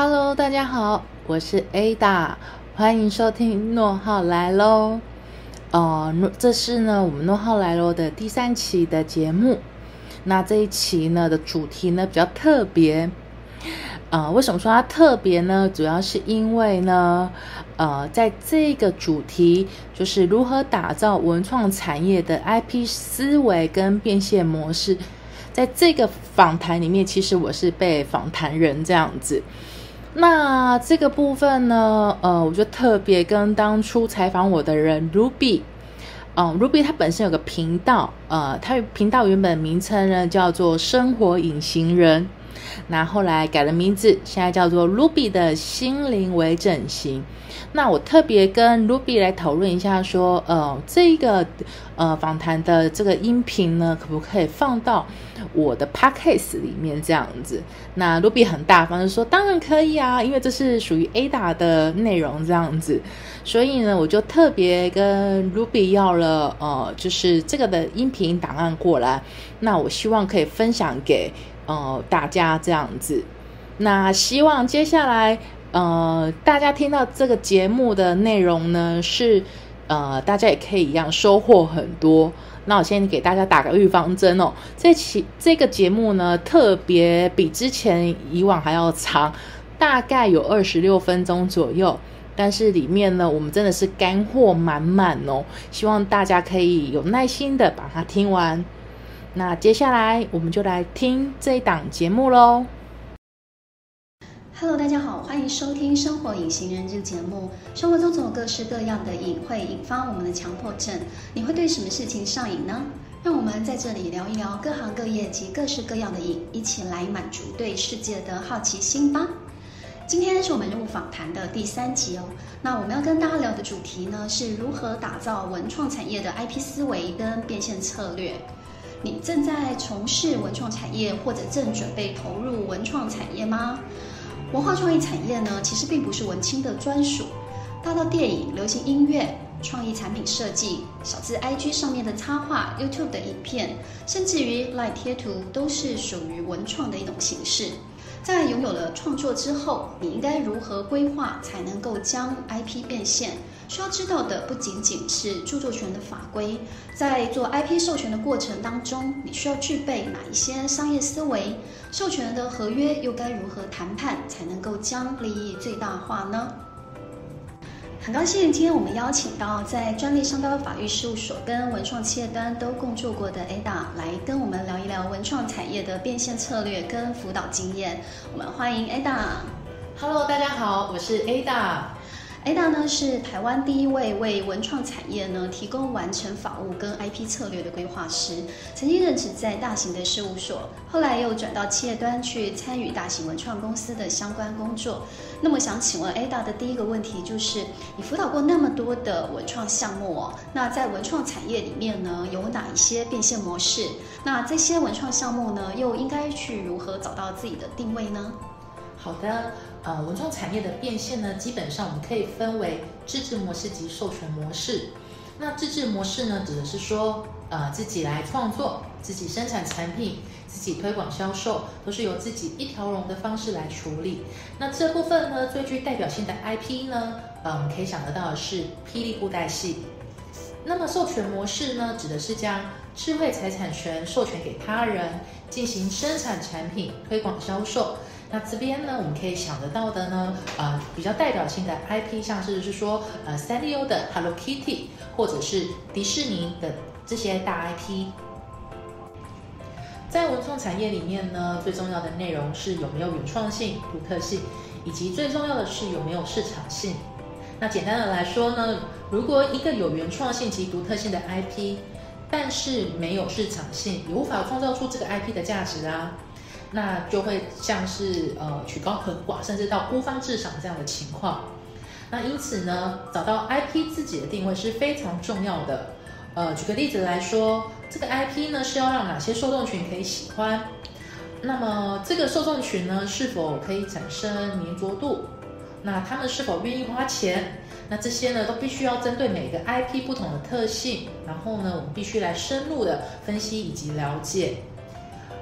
Hello，大家好，我是 Ada，欢迎收听诺浩来喽。哦，这是呢我们诺浩来喽的第三期的节目。那这一期呢的主题呢比较特别。呃，为什么说它特别呢？主要是因为呢，呃，在这个主题就是如何打造文创产业的 IP 思维跟变现模式，在这个访谈里面，其实我是被访谈人这样子。那这个部分呢，呃，我就特别跟当初采访我的人 Ruby，嗯，Ruby 他本身有个频道，呃，他频道原本名称呢叫做生活隐形人。那后来改了名字，现在叫做 Ruby 的心灵微整形。那我特别跟 Ruby 来讨论一下，说，呃，这个呃访谈的这个音频呢，可不可以放到我的 Podcast 里面这样子？那 Ruby 很大方就说，当然可以啊，因为这是属于 Ada 的内容这样子。所以呢，我就特别跟 Ruby 要了，呃，就是这个的音频档案过来。那我希望可以分享给。呃，大家这样子，那希望接下来呃，大家听到这个节目的内容呢，是呃，大家也可以一样收获很多。那我先给大家打个预防针哦，这期这个节目呢，特别比之前以往还要长，大概有二十六分钟左右，但是里面呢，我们真的是干货满满哦，希望大家可以有耐心的把它听完。那接下来我们就来听这一档节目喽。Hello，大家好，欢迎收听《生活隐形人》这个节目。生活中总有各式各样的瘾会引发我们的强迫症，你会对什么事情上瘾呢？让我们在这里聊一聊各行各业及各式各样的瘾，一起来满足对世界的好奇心吧。今天是我们人物访谈的第三集哦。那我们要跟大家聊的主题呢，是如何打造文创产业的 IP 思维跟变现策略。你正在从事文创产业，或者正准备投入文创产业吗？文化创意产业呢，其实并不是文青的专属。大到电影、流行音乐、创意产品设计，小至 IG 上面的插画、YouTube 的影片，甚至于 LINE 贴图，都是属于文创的一种形式。在拥有了创作之后，你应该如何规划才能够将 IP 变现？需要知道的不仅仅是著作权的法规，在做 IP 授权的过程当中，你需要具备哪一些商业思维？授权的合约又该如何谈判才能够将利益最大化呢？很高兴今天我们邀请到在专利商标法律事务所跟文创企业端都共作过的 Ada 来跟我们聊一聊文创产业的变现策略跟辅导经验。我们欢迎 Ada。Hello，大家好，我是 Ada。Ada 呢是台湾第一位为文创产业呢提供完成法务跟 IP 策略的规划师，曾经任职在大型的事务所，后来又转到企业端去参与大型文创公司的相关工作。那么想请问 Ada 的第一个问题就是，你辅导过那么多的文创项目哦，那在文创产业里面呢有哪一些变现模式？那这些文创项目呢又应该去如何找到自己的定位呢？好的。呃，文创产业的变现呢，基本上我们可以分为自制模式及授权模式。那自制模式呢，指的是说，呃，自己来创作、自己生产产品、自己推广销售，都是由自己一条龙的方式来处理。那这部分呢，最具代表性的 IP 呢，呃，我们可以想得到的是霹雳布袋戏。那么授权模式呢，指的是将智慧财产权授权给他人，进行生产产品、推广销售。那这边呢，我们可以想得到的呢，呃，比较代表性的 IP，像是是说，呃，三丽鸥的 Hello Kitty，或者是迪士尼的这些大 IP。在文创产业里面呢，最重要的内容是有没有原创性、独特性，以及最重要的是有没有市场性。那简单的来说呢，如果一个有原创性及独特性的 IP，但是没有市场性，也无法创造出这个 IP 的价值啊。那就会像是呃曲高和寡，甚至到孤芳自赏这样的情况。那因此呢，找到 IP 自己的定位是非常重要的。呃，举个例子来说，这个 IP 呢是要让哪些受众群可以喜欢？那么这个受众群呢是否可以产生粘着度？那他们是否愿意花钱？那这些呢都必须要针对每个 IP 不同的特性，然后呢我们必须来深入的分析以及了解。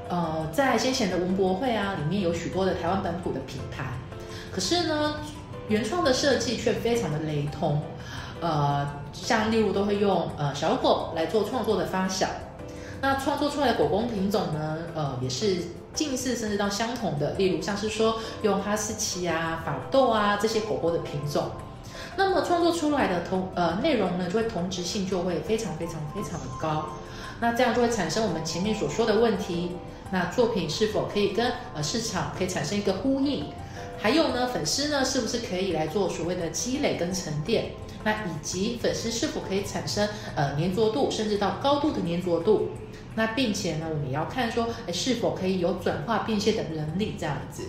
呃，在先前的文博会啊，里面有许多的台湾本土的品牌。可是呢，原创的设计却非常的雷同。呃，像例如都会用呃小狗来做创作的发想，那创作出来的狗公品种呢，呃，也是近似甚至到相同的。例如像是说用哈士奇啊、法斗啊这些狗狗的品种，那么创作出来的同呃内容呢，就会同质性就会非常非常非常的高。那这样就会产生我们前面所说的问题。那作品是否可以跟呃市场可以产生一个呼应？还有呢，粉丝呢是不是可以来做所谓的积累跟沉淀？那以及粉丝是否可以产生呃粘着度，甚至到高度的粘着度？那并且呢，我们也要看说，哎，是否可以有转化变现的能力这样子。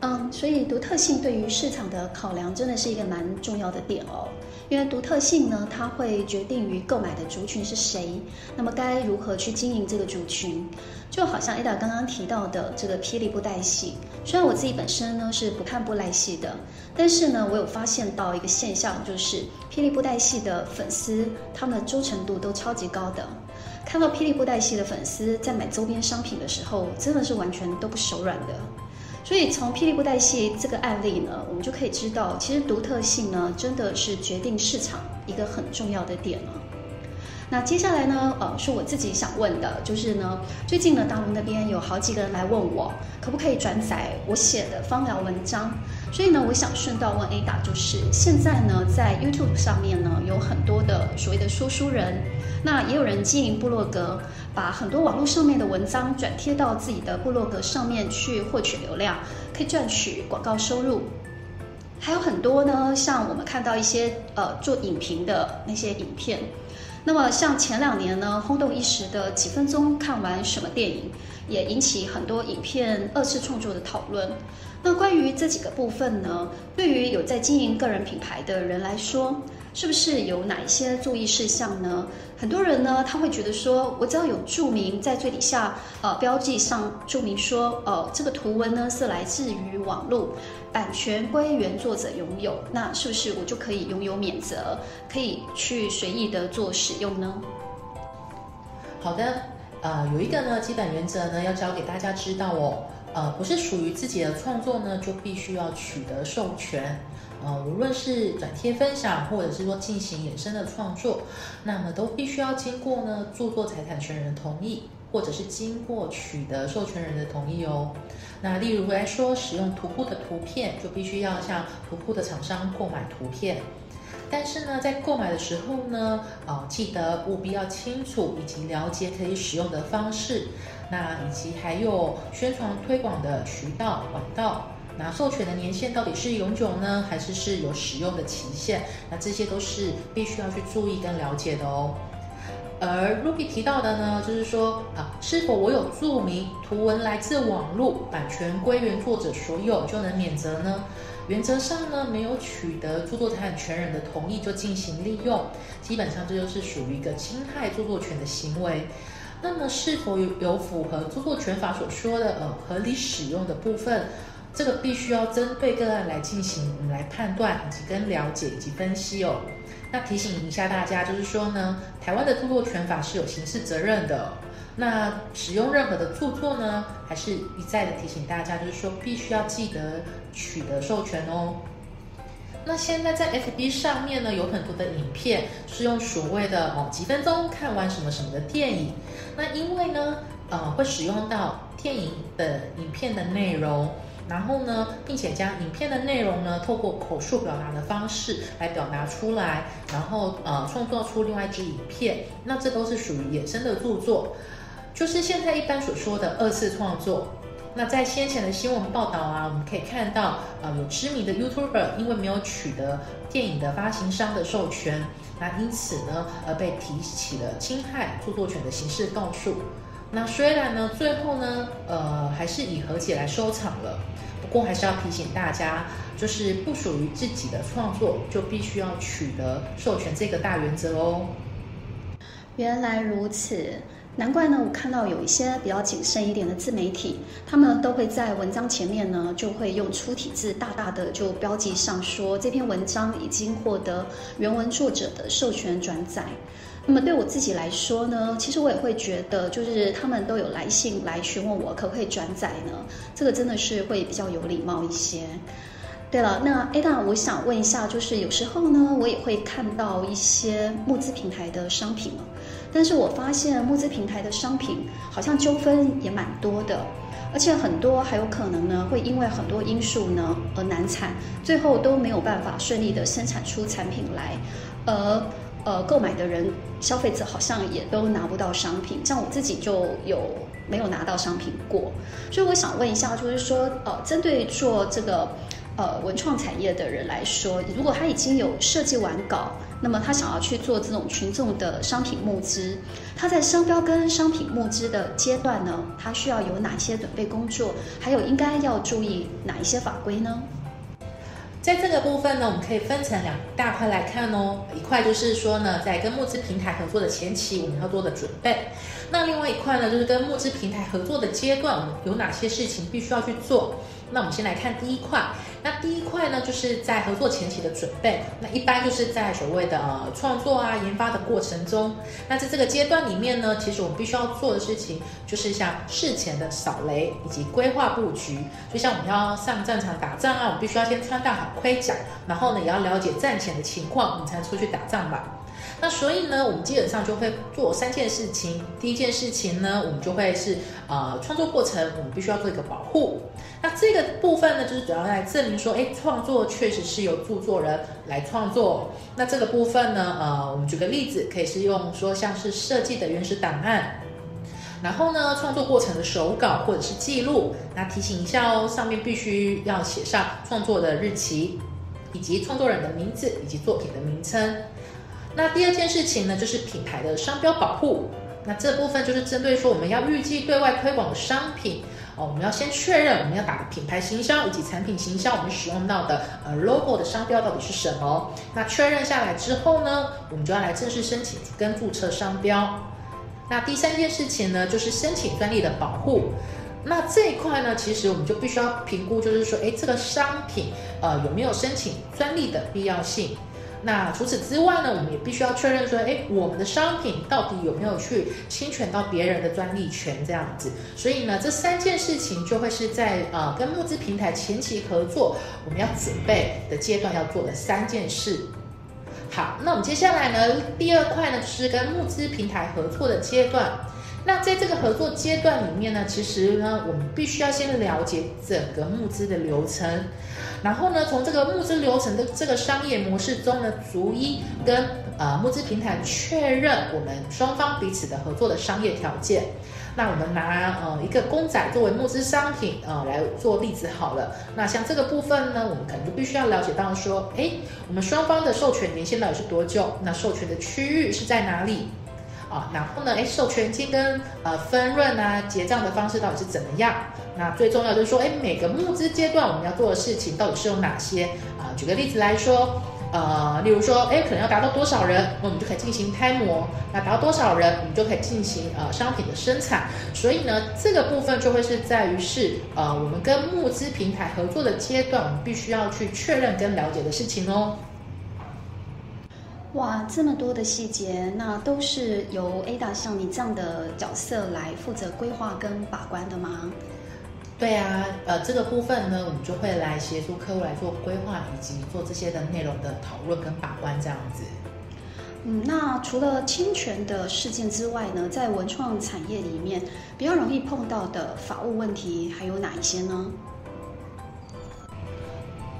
嗯，所以独特性对于市场的考量真的是一个蛮重要的点哦。因为独特性呢，它会决定于购买的族群是谁，那么该如何去经营这个族群？就好像 Ada 刚刚提到的这个霹雳布袋戏，虽然我自己本身呢是不看布袋戏的，但是呢，我有发现到一个现象，就是霹雳布袋戏的粉丝，他们的忠诚度都超级高的。看到霹雳布袋戏的粉丝在买周边商品的时候，真的是完全都不手软的。所以从霹雳布袋戏这个案例呢，我们就可以知道，其实独特性呢，真的是决定市场一个很重要的点了。那接下来呢，呃，是我自己想问的，就是呢，最近呢，大陆那边有好几个人来问我，可不可以转载我写的芳疗文章？所以呢，我想顺道问 Ada，就是现在呢，在 YouTube 上面呢，有很多的所谓的说书人，那也有人经营部落格。把很多网络上面的文章转贴到自己的部落格上面去获取流量，可以赚取广告收入。还有很多呢，像我们看到一些呃做影评的那些影片，那么像前两年呢轰动一时的几分钟看完什么电影，也引起很多影片二次创作的讨论。那关于这几个部分呢，对于有在经营个人品牌的人来说，是不是有哪一些注意事项呢？很多人呢，他会觉得说，我只要有注明在最底下，呃，标记上注明说，呃，这个图文呢是来自于网络，版权归原作者拥有，那是不是我就可以拥有免责，可以去随意的做使用呢？好的，呃，有一个呢基本原则呢要教给大家知道哦，呃，不是属于自己的创作呢，就必须要取得授权。呃，无论是转贴分享，或者是说进行衍生的创作，那么都必须要经过呢著作财产权人的同意，或者是经过取得授权人的同意哦。那例如来说，使用图库的图片，就必须要向图库的厂商购买图片。但是呢，在购买的时候呢，呃，记得务必要清楚以及了解可以使用的方式，那以及还有宣传推广的渠道管道。那授权的年限到底是永久呢，还是是有使用的期限？那这些都是必须要去注意跟了解的哦。而 Ruby 提到的呢，就是说啊，是否我有注明图文来自网络，版权归原作者所有就能免责呢？原则上呢，没有取得著作财产权人的同意就进行利用，基本上这就是属于一个侵害著作权的行为。那么是否有有符合著作权法所说的呃合理使用的部分？这个必须要针对个案来进行，我们来判断以及跟了解以及分析哦。那提醒一下大家，就是说呢，台湾的著作权法是有刑事责任的。那使用任何的著作呢，还是一再的提醒大家，就是说必须要记得取得授权哦。那现在在 FB 上面呢，有很多的影片是用所谓的哦几分钟看完什么什么的电影。那因为呢，呃，会使用到电影的影片的内容。然后呢，并且将影片的内容呢，透过口述表达的方式来表达出来，然后呃，创作出另外一支影片，那这都是属于衍生的著作，就是现在一般所说的二次创作。那在先前的新闻报道啊，我们可以看到，呃，有知名的 YouTuber 因为没有取得电影的发行商的授权，那因此呢，而被提起了侵害著作权的刑事告诉。那虽然呢，最后呢，呃，还是以和解来收场了。不过还是要提醒大家，就是不属于自己的创作，就必须要取得授权这个大原则哦。原来如此，难怪呢，我看到有一些比较谨慎一点的自媒体，他们都会在文章前面呢，就会用粗体字大大的就标记上说这篇文章已经获得原文作者的授权转载。那么对我自己来说呢，其实我也会觉得，就是他们都有来信来询问我可不可以转载呢？这个真的是会比较有礼貌一些。对了，那 Ada，我想问一下，就是有时候呢，我也会看到一些募资平台的商品但是我发现募资平台的商品好像纠纷也蛮多的，而且很多还有可能呢，会因为很多因素呢而难产，最后都没有办法顺利的生产出产品来，而呃购买的人消费者好像也都拿不到商品，像我自己就有没有拿到商品过，所以我想问一下，就是说呃针对做这个。呃，文创产业的人来说，如果他已经有设计完稿，那么他想要去做这种群众的商品募资，他在商标跟商品募资的阶段呢，他需要有哪些准备工作？还有应该要注意哪一些法规呢？在这个部分呢，我们可以分成两大块来看哦。一块就是说呢，在跟募资平台合作的前期，我们要做的准备；那另外一块呢，就是跟募资平台合作的阶段，我们有哪些事情必须要去做？那我们先来看第一块。那第一块呢，就是在合作前期的准备。那一般就是在所谓的创作啊、研发的过程中。那在这个阶段里面呢，其实我们必须要做的事情，就是像事前的扫雷以及规划布局。就像我们要上战场打仗啊，我们必须要先穿戴好盔甲，然后呢，也要了解战前的情况，我们才出去打仗吧。那所以呢，我们基本上就会做三件事情。第一件事情呢，我们就会是呃创作过程，我们必须要做一个保护。那这个部分呢，就是主要来证明说，哎，创作确实是由著作人来创作。那这个部分呢，呃，我们举个例子，可以是用说像是设计的原始档案，然后呢，创作过程的手稿或者是记录。那提醒一下哦，上面必须要写上创作的日期，以及创作人的名字以及作品的名称。那第二件事情呢，就是品牌的商标保护。那这部分就是针对说我们要预计对外推广的商品哦，我们要先确认我们要打的品牌行销以及产品行销，我们使用到的呃 logo 的商标到底是什么？那确认下来之后呢，我们就要来正式申请跟注册商标。那第三件事情呢，就是申请专利的保护。那这一块呢，其实我们就必须要评估，就是说，哎，这个商品呃有没有申请专利的必要性？那除此之外呢，我们也必须要确认说，哎，我们的商品到底有没有去侵权到别人的专利权这样子。所以呢，这三件事情就会是在呃跟募资平台前期合作，我们要准备的阶段要做的三件事。好，那我们接下来呢，第二块呢就是跟募资平台合作的阶段。那在这个合作阶段里面呢，其实呢，我们必须要先了解整个募资的流程。然后呢，从这个募资流程的这个商业模式中呢，逐一跟呃募资平台确认我们双方彼此的合作的商业条件。那我们拿呃一个公仔作为募资商品呃来做例子好了。那像这个部分呢，我们可能就必须要了解到说，哎，我们双方的授权年限到底是多久？那授权的区域是在哪里？啊，然后呢？哎，授权金跟呃分润啊，结账的方式到底是怎么样？那最重要就是说，哎，每个募资阶段我们要做的事情到底是有哪些啊？举个例子来说，呃，例如说，哎，可能要达到多少人，我们就可以进行开模；那达到多少人，我们就可以进行呃商品的生产。所以呢，这个部分就会是在于是呃我们跟募资平台合作的阶段，我们必须要去确认跟了解的事情哦。哇，这么多的细节，那都是由 Ada 像你这样的角色来负责规划跟把关的吗？对啊，呃，这个部分呢，我们就会来协助客户来做规划，以及做这些的内容的讨论跟把关这样子。嗯，那除了侵权的事件之外呢，在文创产业里面比较容易碰到的法务问题还有哪一些呢？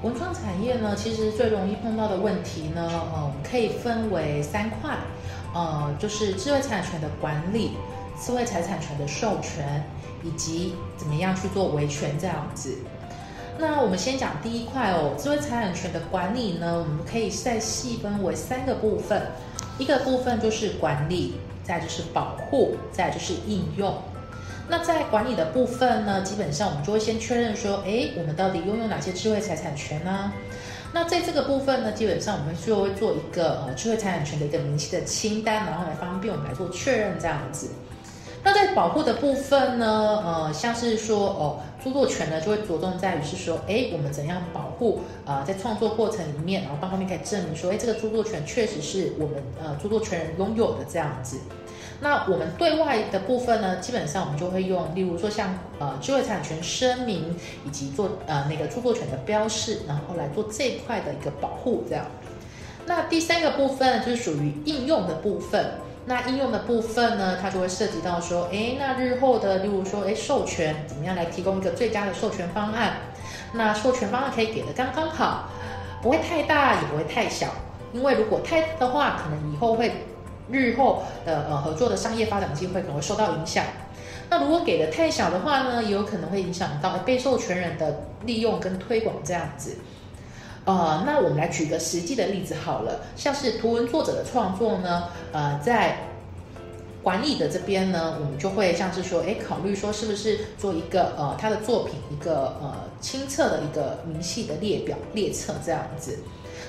文创产业呢，其实最容易碰到的问题呢，呃，可以分为三块，呃，就是智慧产权的管理、智慧财产权的授权，以及怎么样去做维权这样子。那我们先讲第一块哦，智慧财产权的管理呢，我们可以再细分为三个部分，一个部分就是管理，再就是保护，再就是应用。那在管理的部分呢，基本上我们就会先确认说，哎，我们到底拥有哪些智慧财产权呢？那在这个部分呢，基本上我们就会做一个呃智慧财产权的一个明细的清单，然后来方便我们来做确认这样子。那在保护的部分呢，呃，像是说哦，著作权呢就会着重在于是说，哎，我们怎样保护啊，在创作过程里面，然后帮方面可以证明说，哎，这个著作权确实是我们呃著作权人拥有的这样子。那我们对外的部分呢，基本上我们就会用，例如说像呃智慧产权声明，以及做呃那个著作权的标示，然后来做这一块的一个保护这样。那第三个部分就是属于应用的部分。那应用的部分呢，它就会涉及到说，哎，那日后的，例如说，哎，授权怎么样来提供一个最佳的授权方案？那授权方案可以给的刚刚好，不会太大，也不会太小。因为如果太大的话，可能以后会日后的呃合作的商业发展机会可能会受到影响。那如果给的太小的话呢，也有可能会影响到被授权人的利用跟推广这样子。呃，那我们来举个实际的例子好了，像是图文作者的创作呢，呃，在管理的这边呢，我们就会像是说，哎，考虑说是不是做一个呃他的作品一个呃清册的一个明细的列表列册这样子。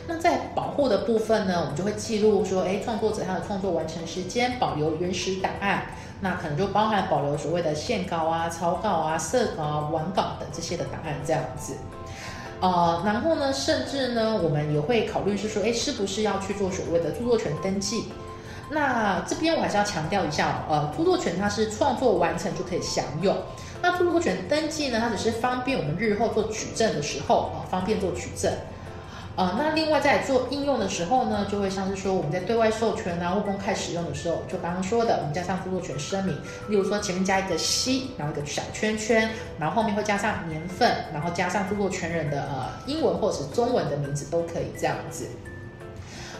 那在保护的部分呢，我们就会记录说，哎，创作者他的创作完成时间，保留原始档案，那可能就包含保留所谓的线稿啊、草稿啊、色稿啊、完稿等这些的档案这样子。呃，然后呢，甚至呢，我们也会考虑是说，哎，是不是要去做所谓的著作权登记？那这边我还是要强调一下，呃，著作权它是创作完成就可以享有，那著作权登记呢，它只是方便我们日后做举证的时候啊，方便做举证。呃，那另外在做应用的时候呢，就会像是说我们在对外授权啊或公开使用的时候，就刚刚说的，我们加上著作权声明，例如说前面加一个 C，然后一个小圈圈，然后后面会加上年份，然后加上著作权人的呃英文或者是中文的名字都可以这样子。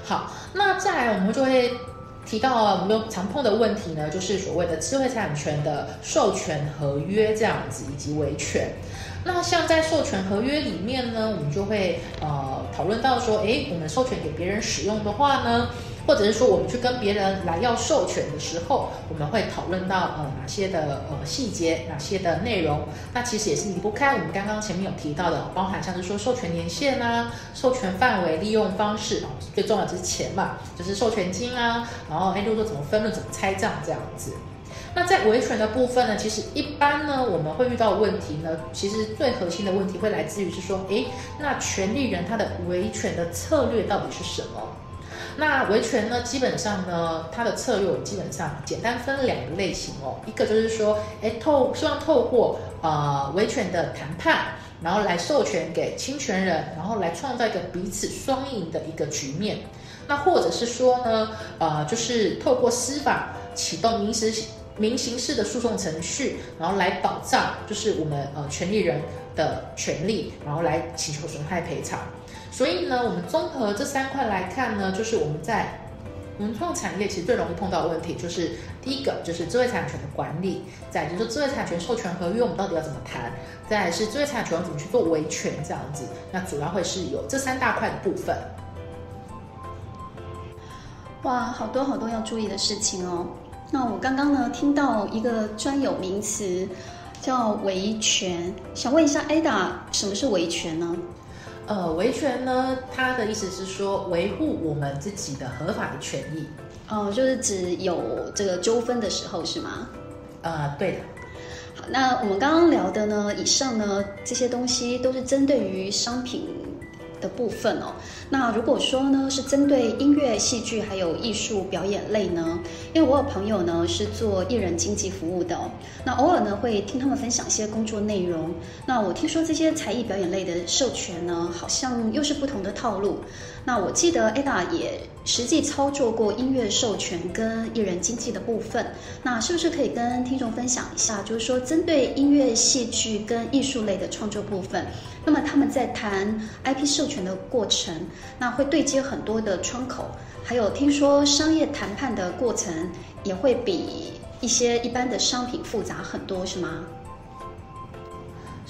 好，那再来我们就会提到我们常碰的问题呢，就是所谓的智慧财产权的授权合约这样子以及维权。那像在授权合约里面呢，我们就会呃讨论到说，诶，我们授权给别人使用的话呢，或者是说我们去跟别人来要授权的时候，我们会讨论到呃哪些的呃细节，哪些的内容。那其实也是离不开我们刚刚前面有提到的，包含像是说授权年限啊、授权范围、利用方式啊，最重要就是钱嘛，就是授权金啊，然后诶，如果说怎么分论、怎么拆账这样子。那在维权的部分呢，其实一般呢，我们会遇到问题呢，其实最核心的问题会来自于是说，诶，那权利人他的维权的策略到底是什么？那维权呢，基本上呢，它的策略基本上简单分两个类型哦，一个就是说，诶，透希望透过呃维权的谈判，然后来授权给侵权人，然后来创造一个彼此双赢的一个局面。那或者是说呢，呃，就是透过司法启动民事。民刑事的诉讼程序，然后来保障就是我们呃权利人的权利，然后来请求损害赔偿。所以呢，我们综合这三块来看呢，就是我们在文创产业其实最容易碰到的问题，就是第一个就是知识产权的管理，再就是知识产权授权合约我们到底要怎么谈，再是知识产权要怎么去做维权这样子。那主要会是有这三大块的部分。哇，好多好多要注意的事情哦。那我刚刚呢听到一个专有名词叫维权，想问一下 Ada，什么是维权呢？呃，维权呢，它的意思是说维护我们自己的合法的权益。哦，就是指有这个纠纷的时候是吗？呃，对的。好，那我们刚刚聊的呢，以上呢这些东西都是针对于商品。的部分哦，那如果说呢是针对音乐、戏剧还有艺术表演类呢，因为我有朋友呢是做艺人经济服务的，那偶尔呢会听他们分享一些工作内容。那我听说这些才艺表演类的授权呢，好像又是不同的套路。那我记得 Ada 也实际操作过音乐授权跟艺人经济的部分，那是不是可以跟听众分享一下？就是说针对音乐、戏剧跟艺术类的创作部分。那么他们在谈 IP 授权的过程，那会对接很多的窗口，还有听说商业谈判的过程也会比一些一般的商品复杂很多，是吗？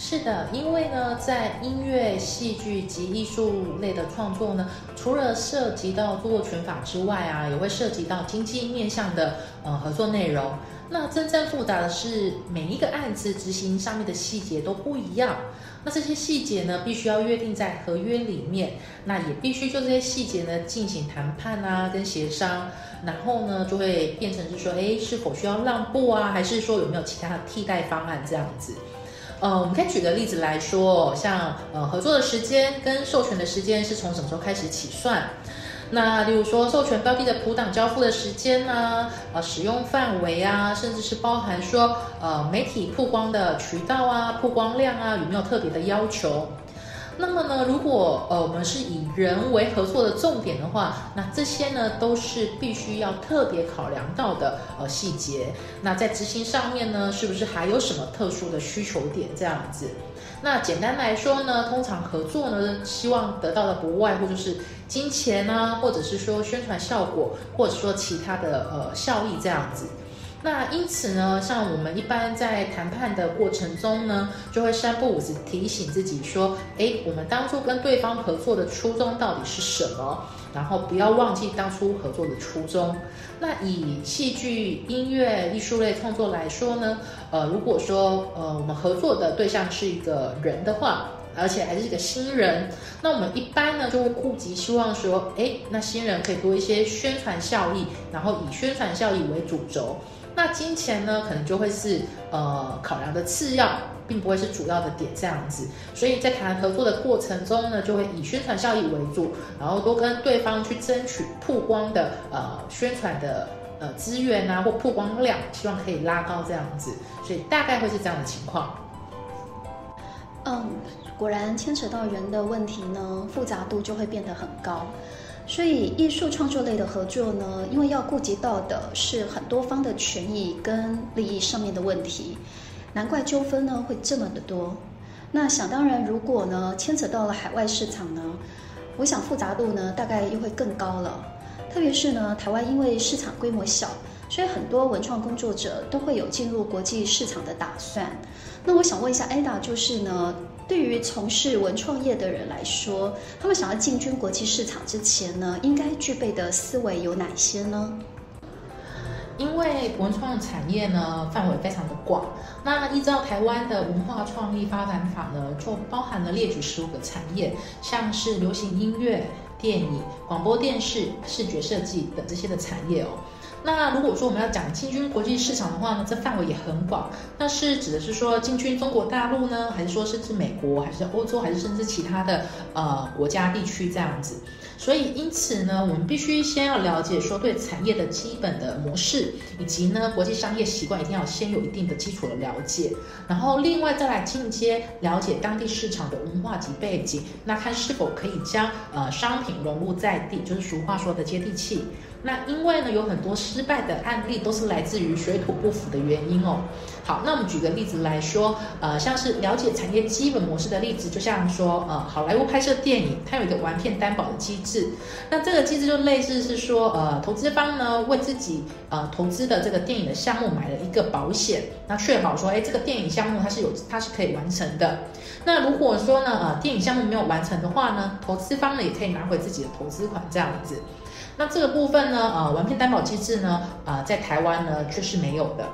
是的，因为呢，在音乐、戏剧及艺术类的创作呢，除了涉及到著作权法之外啊，也会涉及到经济面向的呃合作内容。那真正复杂的是，每一个案子执行上面的细节都不一样。那这些细节呢，必须要约定在合约里面，那也必须就这些细节呢进行谈判啊，跟协商。然后呢，就会变成是说，哎，是否需要让步啊，还是说有没有其他的替代方案这样子？呃，我们可以举个例子来说，像呃合作的时间跟授权的时间是从什么时候开始起算？那例如说授权标的的普档交付的时间呢？呃，使用范围啊，甚至是包含说呃媒体曝光的渠道啊、曝光量啊，有没有特别的要求？那么呢，如果呃我们是以人为合作的重点的话，那这些呢都是必须要特别考量到的呃细节。那在执行上面呢，是不是还有什么特殊的需求点这样子？那简单来说呢，通常合作呢，希望得到的不外乎就是金钱啊，或者是说宣传效果，或者说其他的呃效益这样子。那因此呢，像我们一般在谈判的过程中呢，就会三不五时提醒自己说，哎，我们当初跟对方合作的初衷到底是什么？然后不要忘记当初合作的初衷。那以戏剧、音乐、艺术类创作来说呢，呃，如果说呃我们合作的对象是一个人的话，而且还是一个新人，那我们一般呢就会顾及希望说，哎，那新人可以多一些宣传效益，然后以宣传效益为主轴。那金钱呢，可能就会是呃考量的次要，并不会是主要的点这样子。所以在谈合作的过程中呢，就会以宣传效益为主，然后多跟对方去争取曝光的呃宣传的呃资源啊，或曝光量，希望可以拉高这样子。所以大概会是这样的情况。嗯，果然牵扯到人的问题呢，复杂度就会变得很高。所以，艺术创作类的合作呢，因为要顾及到的是很多方的权益跟利益上面的问题，难怪纠纷呢会这么的多。那想当然，如果呢牵扯到了海外市场呢，我想复杂度呢大概又会更高了。特别是呢，台湾因为市场规模小，所以很多文创工作者都会有进入国际市场的打算。那我想问一下 Ada，就是呢？对于从事文创业的人来说，他们想要进军国际市场之前呢，应该具备的思维有哪些呢？因为文创产业呢范围非常的广，那依照台湾的文化创意发展法呢，就包含了列举十五个产业，像是流行音乐、电影、广播电视、视觉设计等这些的产业哦。那如果说我们要讲进军国际市场的话呢，这范围也很广。那是指的是说进军中国大陆呢，还是说甚至美国，还是欧洲，还是甚至其他的呃国家地区这样子？所以因此呢，我们必须先要了解说对产业的基本的模式，以及呢国际商业习惯，一定要先有一定的基础的了解。然后另外再来进阶了解当地市场的文化及背景，那看是否可以将呃商品融入在地，就是俗话说的接地气。那因为呢，有很多失败的案例都是来自于水土不服的原因哦。好，那我们举个例子来说，呃，像是了解产业基本模式的例子，就像说，呃，好莱坞拍摄电影，它有一个完片担保的机制。那这个机制就类似是说，呃，投资方呢为自己呃投资的这个电影的项目买了一个保险，那确保说，哎，这个电影项目它是有它是可以完成的。那如果说呢，呃，电影项目没有完成的话呢，投资方呢也可以拿回自己的投资款这样子。那这个部分呢，呃，完片担保机制呢，呃，在台湾呢却是没有的。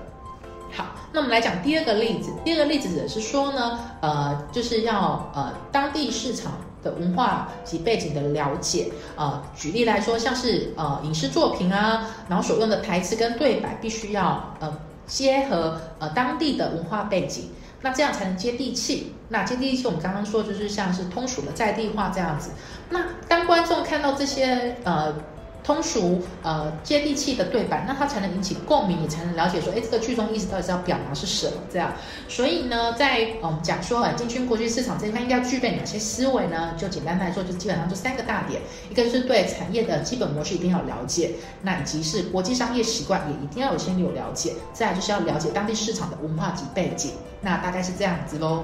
好，那我们来讲第二个例子。第二个例子是说呢，呃，就是要呃当地市场的文化及背景的了解。呃，举例来说，像是呃影视作品啊，然后所用的台词跟对白必须要呃结合呃当地的文化背景，那这样才能接地气。那接地气，我们刚刚说就是像是通俗的在地化这样子。那当观众看到这些呃。通俗呃接地气的对白，那它才能引起共鸣，也才能了解说，哎，这个剧中意思到底是要表达是什么？这样，所以呢，在我们讲说呃进军国际市场这一块应该要具备哪些思维呢？就简单来说，就基本上就三个大点，一个是对产业的基本模式一定要了解，那以及是国际商业习惯也一定要有先有了解，再来就是要了解当地市场的文化及背景，那大概是这样子喽。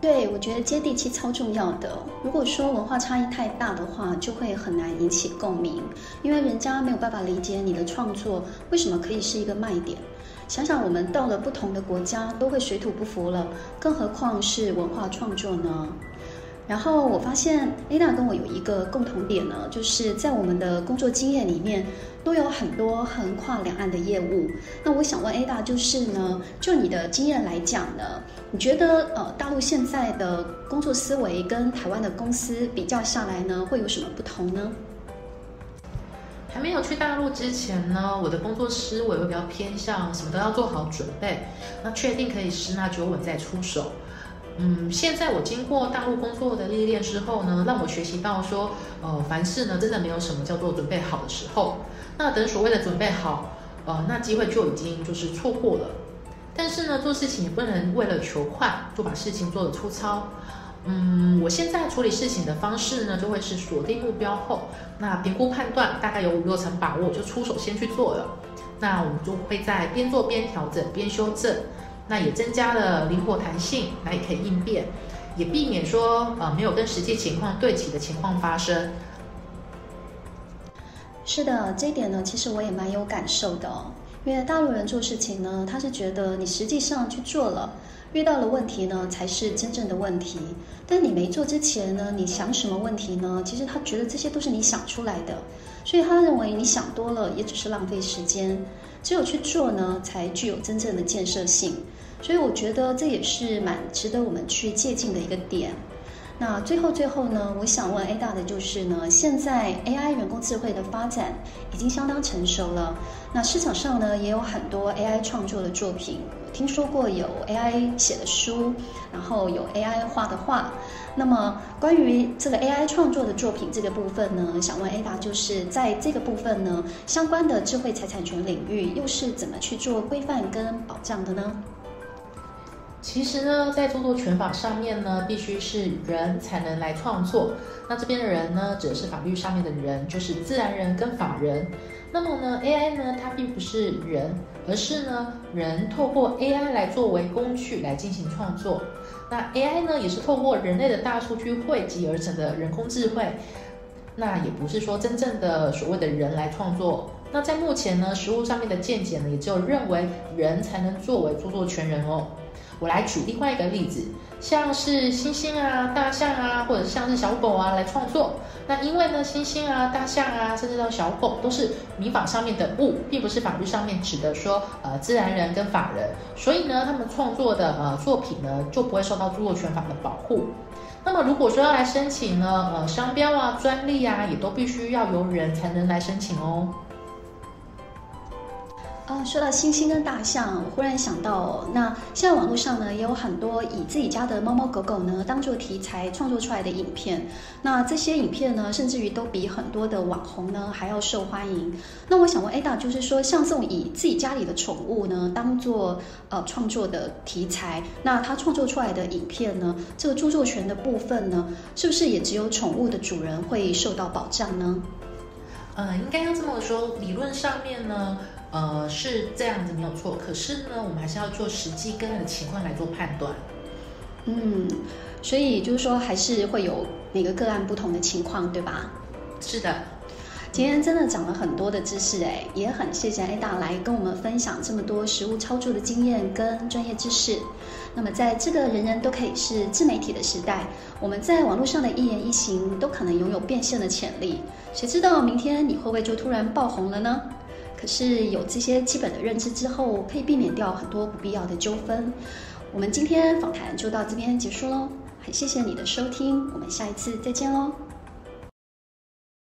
对，我觉得接地气超重要的。如果说文化差异太大的话，就会很难引起共鸣，因为人家没有办法理解你的创作为什么可以是一个卖点。想想我们到了不同的国家，都会水土不服了，更何况是文化创作呢？然后我发现 Ada 跟我有一个共同点呢，就是在我们的工作经验里面都有很多横跨两岸的业务。那我想问 Ada，就是呢，就你的经验来讲呢，你觉得呃大陆现在的工作思维跟台湾的公司比较下来呢，会有什么不同呢？还没有去大陆之前呢，我的工作思维会比较偏向什么都要做好准备，那确定可以十拿九稳再出手。嗯，现在我经过大陆工作的历练之后呢，让我学习到说，呃，凡事呢真的没有什么叫做准备好的时候。那等所谓的准备好，呃，那机会就已经就是错过了。但是呢，做事情也不能为了求快就把事情做得粗糙。嗯，我现在处理事情的方式呢，就会是锁定目标后，那评估判断大概有五六成把握，就出手先去做了。那我们就会在边做边调整，边修正。那也增加了灵活弹性，那也可以应变，也避免说呃没有跟实际情况对齐的情况发生。是的，这一点呢，其实我也蛮有感受的。因为大陆人做事情呢，他是觉得你实际上去做了，遇到了问题呢，才是真正的问题。但你没做之前呢，你想什么问题呢？其实他觉得这些都是你想出来的，所以他认为你想多了也只是浪费时间。只有去做呢，才具有真正的建设性。所以我觉得这也是蛮值得我们去借鉴的一个点。那最后最后呢，我想问 A 大的就是呢，现在 AI 人工智慧的发展已经相当成熟了。那市场上呢也有很多 AI 创作的作品，我听说过有 AI 写的书，然后有 AI 画的画。那么关于这个 AI 创作的作品这个部分呢，想问 A 大就是在这个部分呢，相关的智慧财产权领域又是怎么去做规范跟保障的呢？其实呢，在著作权法上面呢，必须是人才能来创作。那这边的人呢，指的是法律上面的人，就是自然人跟法人。那么呢，AI 呢，它并不是人，而是呢，人透过 AI 来作为工具来进行创作。那 AI 呢，也是透过人类的大数据汇集而成的人工智慧。那也不是说真正的所谓的人来创作。那在目前呢，实物上面的见解呢，也只有认为人才能作为著作权人哦。我来举另外一个例子，像是猩猩啊、大象啊，或者像是小狗啊来创作。那因为呢，猩猩啊、大象啊，甚至到小狗都是民法上面的物，并不是法律上面指的说呃自然人跟法人，所以呢，他们创作的呃作品呢就不会受到著作权法的保护。那么如果说要来申请呢，呃商标啊、专利啊，也都必须要由人才能来申请哦。啊，说到猩猩跟大象，我忽然想到，那现在网络上呢也有很多以自己家的猫猫狗狗呢当做题材创作出来的影片。那这些影片呢，甚至于都比很多的网红呢还要受欢迎。那我想问 Ada，就是说像这种以自己家里的宠物呢当做呃创作的题材，那他创作出来的影片呢，这个著作权的部分呢，是不是也只有宠物的主人会受到保障呢？呃，应该要这么说，理论上面呢。呃，是这样子没有错，可是呢，我们还是要做实际个案的情况来做判断。嗯，所以就是说，还是会有每个个案不同的情况，对吧？是的，今天真的讲了很多的知识，哎，也很谢谢 Ada 来跟我们分享这么多实物操作的经验跟专业知识。那么，在这个人人都可以是自媒体的时代，我们在网络上的一言一行都可能拥有变现的潜力。谁知道明天你会不会就突然爆红了呢？可是有这些基本的认知之后，可以避免掉很多不必要的纠纷。我们今天访谈就到这边结束喽，很谢谢你的收听，我们下一次再见喽。